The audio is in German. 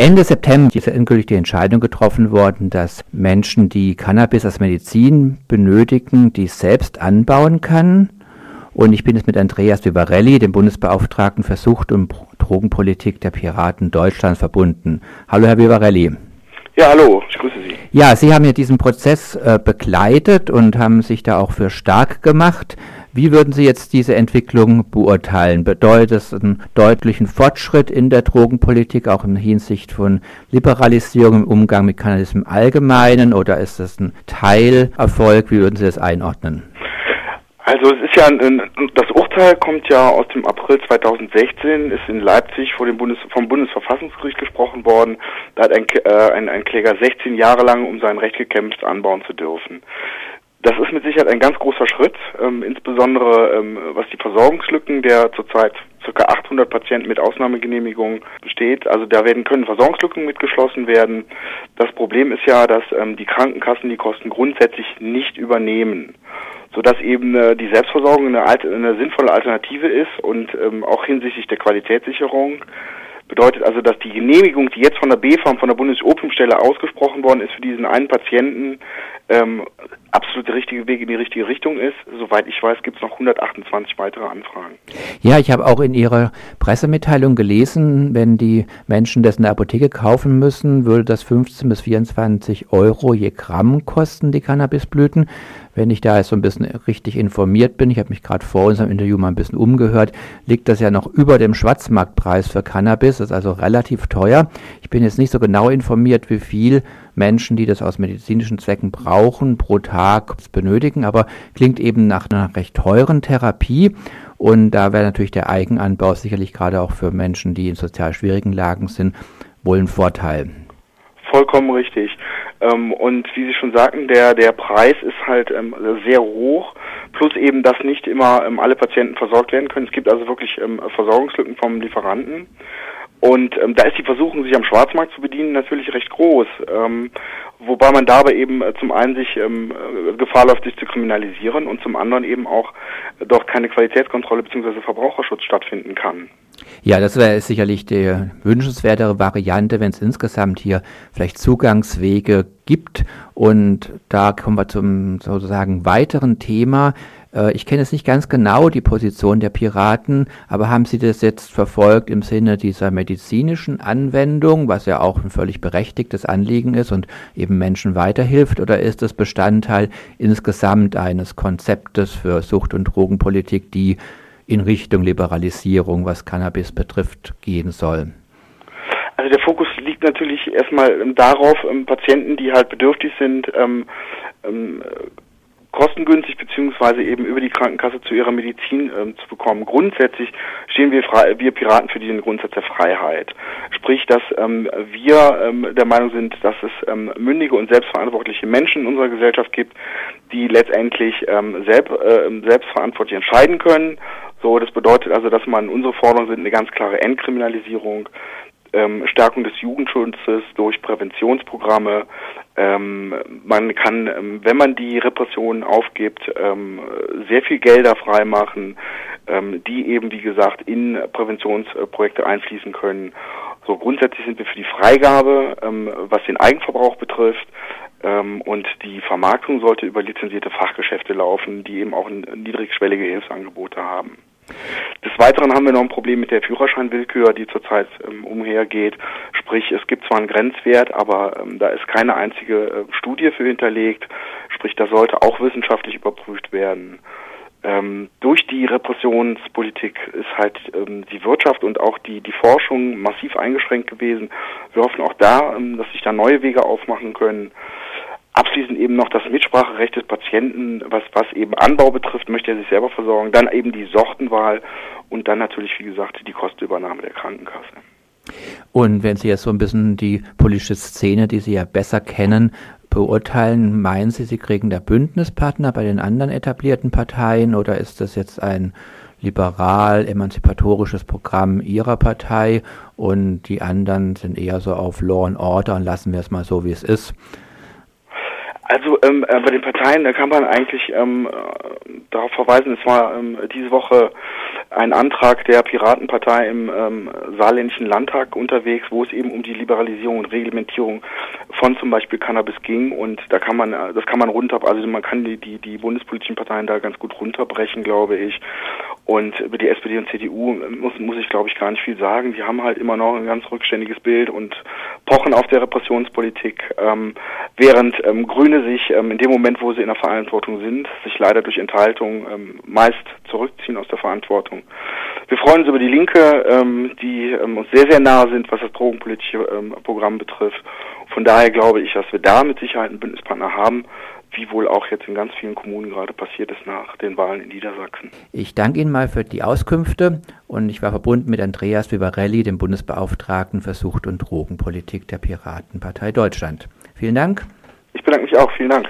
Ende September ist endgültig die Entscheidung getroffen worden, dass Menschen, die Cannabis als Medizin benötigen, die selbst anbauen kann. Und ich bin jetzt mit Andreas Vivarelli, dem Bundesbeauftragten für Sucht und Drogenpolitik der Piraten Deutschlands, verbunden. Hallo, Herr Vivarelli. Ja, hallo, ich grüße Sie. Ja, Sie haben ja diesen Prozess äh, begleitet und haben sich da auch für stark gemacht. Wie würden Sie jetzt diese Entwicklung beurteilen? Bedeutet es einen deutlichen Fortschritt in der Drogenpolitik, auch in Hinsicht von Liberalisierung im Umgang mit Cannabis im Allgemeinen, oder ist das ein Teilerfolg? Wie würden Sie das einordnen? Also es ist ja das Urteil kommt ja aus dem April 2016, ist in Leipzig vor dem Bundes, vom Bundesverfassungsgericht gesprochen worden. Da hat ein, äh, ein, ein Kläger 16 Jahre lang um sein Recht gekämpft, anbauen zu dürfen. Das ist mit Sicherheit ein ganz großer Schritt, ähm, insbesondere ähm, was die Versorgungslücken der zurzeit ca. 800 Patienten mit Ausnahmegenehmigung besteht. Also da werden können Versorgungslücken mitgeschlossen werden. Das Problem ist ja, dass ähm, die Krankenkassen die Kosten grundsätzlich nicht übernehmen, sodass eben äh, die Selbstversorgung eine, eine, sinnvolle Alternative ist und ähm, auch hinsichtlich der Qualitätssicherung Bedeutet also, dass die Genehmigung, die jetzt von der B-Farm, von der Bundesopiumstelle ausgesprochen worden ist für diesen einen Patienten, ähm, absolut der richtige Weg in die richtige Richtung ist. Soweit ich weiß, gibt es noch 128 weitere Anfragen. Ja, ich habe auch in Ihrer Pressemitteilung gelesen, wenn die Menschen das in der Apotheke kaufen müssen, würde das 15 bis 24 Euro je Gramm kosten, die Cannabisblüten. Wenn ich da jetzt so ein bisschen richtig informiert bin, ich habe mich gerade vor unserem Interview mal ein bisschen umgehört, liegt das ja noch über dem Schwarzmarktpreis für Cannabis, das ist also relativ teuer. Ich bin jetzt nicht so genau informiert, wie viel Menschen, die das aus medizinischen Zwecken brauchen, pro Tag benötigen, aber klingt eben nach einer recht teuren Therapie. Und da wäre natürlich der Eigenanbau sicherlich gerade auch für Menschen, die in sozial schwierigen Lagen sind, wohl ein Vorteil. Vollkommen richtig. Ähm, und wie Sie schon sagten, der, der Preis ist halt ähm, sehr hoch, plus eben, dass nicht immer ähm, alle Patienten versorgt werden können. Es gibt also wirklich Versorgungslücken vom Lieferanten. Und ähm, da ist die Versuchung, sich am Schwarzmarkt zu bedienen, natürlich recht groß. Ähm, wobei man dabei eben äh, zum einen sich ähm, äh, Gefahr läuft, sich zu kriminalisieren und zum anderen eben auch äh, dort keine Qualitätskontrolle bzw. Verbraucherschutz stattfinden kann. Ja, das wäre sicherlich die wünschenswertere Variante, wenn es insgesamt hier vielleicht Zugangswege gibt. Und da kommen wir zum sozusagen weiteren Thema. Äh, ich kenne jetzt nicht ganz genau die Position der Piraten, aber haben Sie das jetzt verfolgt im Sinne dieser medizinischen Anwendung, was ja auch ein völlig berechtigtes Anliegen ist und eben Menschen weiterhilft, oder ist es Bestandteil insgesamt eines Konzeptes für Sucht- und Drogenpolitik, die in Richtung Liberalisierung, was Cannabis betrifft, gehen soll? Also der Fokus liegt natürlich erstmal darauf, ähm, Patienten, die halt bedürftig sind, ähm, ähm, kostengünstig beziehungsweise eben über die Krankenkasse zu ihrer Medizin ähm, zu bekommen. Grundsätzlich stehen wir, frei, wir Piraten für diesen Grundsatz der Freiheit. Sprich, dass ähm, wir ähm, der Meinung sind, dass es ähm, mündige und selbstverantwortliche Menschen in unserer Gesellschaft gibt, die letztendlich ähm, selbst, äh, selbstverantwortlich entscheiden können. So, das bedeutet also, dass man unsere Forderungen sind eine ganz klare Entkriminalisierung, ähm, Stärkung des Jugendschutzes durch Präventionsprogramme. Ähm, man kann, ähm, wenn man die Repressionen aufgibt, ähm, sehr viel Gelder freimachen, ähm, die eben, wie gesagt, in Präventionsprojekte einfließen können. So grundsätzlich sind wir für die Freigabe, ähm, was den Eigenverbrauch betrifft. und die Vermarktung sollte über lizenzierte Fachgeschäfte laufen, die eben auch niedrigschwellige Hilfsangebote haben. Des Weiteren haben wir noch ein Problem mit der Führerscheinwillkür, die zurzeit ähm, umhergeht. Sprich, es gibt zwar einen Grenzwert, aber ähm, da ist keine einzige äh, Studie für hinterlegt. Sprich, das sollte auch wissenschaftlich überprüft werden. Ähm, durch die Repressionspolitik ist halt ähm, die Wirtschaft und auch die, die Forschung massiv eingeschränkt gewesen. Wir hoffen auch da, ähm, dass sich da neue Wege aufmachen können. Abschließend eben noch das Mitspracherecht des Patienten, was, was eben Anbau betrifft, möchte er sich selber versorgen. Dann eben die Sortenwahl und dann natürlich, wie gesagt, die Kostenübernahme der Krankenkasse. Und wenn Sie jetzt so ein bisschen die politische Szene, die Sie ja besser kennen, beurteilen, meinen Sie, Sie kriegen da Bündnispartner bei den anderen etablierten Parteien oder ist das jetzt ein liberal emanzipatorisches Programm Ihrer Partei und die anderen sind eher so auf Law and Order und lassen wir es mal so, wie es ist? Also ähm, äh, bei den Parteien, da kann man eigentlich ähm, äh, darauf verweisen, es war ähm, diese Woche ein Antrag der Piratenpartei im ähm, saarländischen Landtag unterwegs, wo es eben um die Liberalisierung und Reglementierung von zum Beispiel Cannabis ging und da kann man, das kann man runter, also man kann die, die, die bundespolitischen Parteien da ganz gut runterbrechen, glaube ich. Und über die SPD und CDU muss, muss ich, glaube ich, gar nicht viel sagen. Die haben halt immer noch ein ganz rückständiges Bild und pochen auf der Repressionspolitik, ähm, während ähm, Grüne sich ähm, in dem Moment, wo sie in der Verantwortung sind, sich leider durch Enthaltung ähm, meist zurückziehen aus der Verantwortung. Wir freuen uns über die Linke, ähm, die ähm, uns sehr, sehr nahe sind, was das drogenpolitische ähm, Programm betrifft. Von daher glaube ich, dass wir da mit Sicherheit einen Bündnispartner haben, wie wohl auch jetzt in ganz vielen Kommunen gerade passiert ist nach den Wahlen in Niedersachsen. Ich danke Ihnen mal für die Auskünfte und ich war verbunden mit Andreas Vivarelli, dem Bundesbeauftragten für Sucht- und Drogenpolitik der Piratenpartei Deutschland. Vielen Dank. Ich bedanke mich auch. Vielen Dank.